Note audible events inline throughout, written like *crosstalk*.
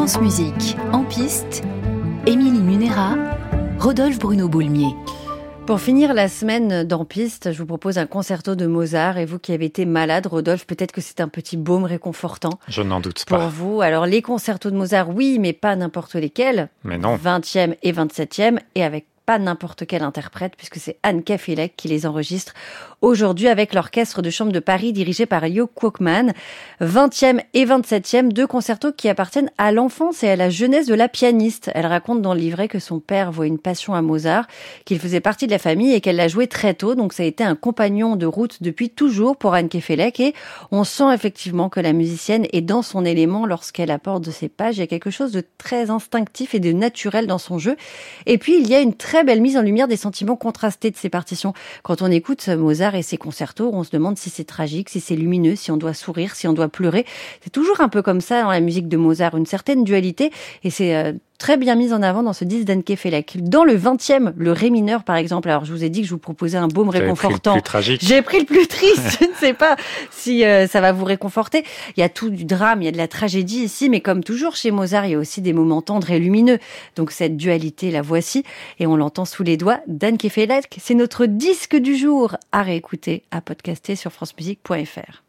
France Musique, en piste, Émilie Munera, Rodolphe Bruno Boulmier. Pour finir la semaine dans Piste, je vous propose un concerto de Mozart. Et vous qui avez été malade, Rodolphe, peut-être que c'est un petit baume réconfortant. Je n'en doute pas. Pour vous, alors les concertos de Mozart, oui, mais pas n'importe lesquels. Mais non. 20e et 27e, et avec pas n'importe quel interprète, puisque c'est Anne Kafelek qui les enregistre aujourd'hui avec l'Orchestre de Chambre de Paris dirigé par Yo Kwokman. 20e et 27e, deux concertos qui appartiennent à l'enfance et à la jeunesse de la pianiste. Elle raconte dans le livret que son père voit une passion à Mozart, qu'il faisait partie de la famille et qu'elle l'a joué très tôt, donc ça a été un compagnon de route depuis toujours pour Anne Kefelec et on sent effectivement que la musicienne est dans son élément lorsqu'elle apporte de ses pages. Il y a quelque chose de très instinctif et de naturel dans son jeu. Et puis il y a une très belle mise en lumière des sentiments contrastés de ces partitions. Quand on écoute Mozart et ses concertos, on se demande si c'est tragique, si c'est lumineux, si on doit sourire, si on doit pleurer. C'est toujours un peu comme ça dans la musique de Mozart, une certaine dualité. Et c'est euh, très bien mise en avant dans ce disque d'Anke Felek. Dans le 20e, le Ré mineur, par exemple, alors je vous ai dit que je vous proposais un baume réconfortant. J'ai pris le plus triste. *laughs* je ne sais pas si euh, ça va vous réconforter. Il y a tout du drame, il y a de la tragédie ici, mais comme toujours chez Mozart, il y a aussi des moments tendres et lumineux. Donc cette dualité, la voici, et on l'entend sous les doigts d'Anke Felek. C'est notre disque du jour à réécouter, à podcaster sur francemusique.fr.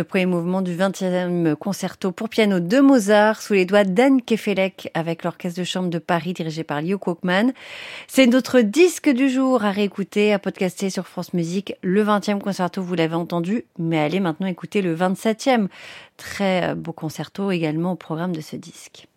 le premier mouvement du 20e concerto pour piano de Mozart sous les doigts d'Anne Kefelec avec l'orchestre de chambre de Paris dirigé par Leo Kochman. C'est notre disque du jour à réécouter, à podcaster sur France Musique. Le 20e concerto, vous l'avez entendu, mais allez maintenant écouter le 27e. Très beau concerto également au programme de ce disque.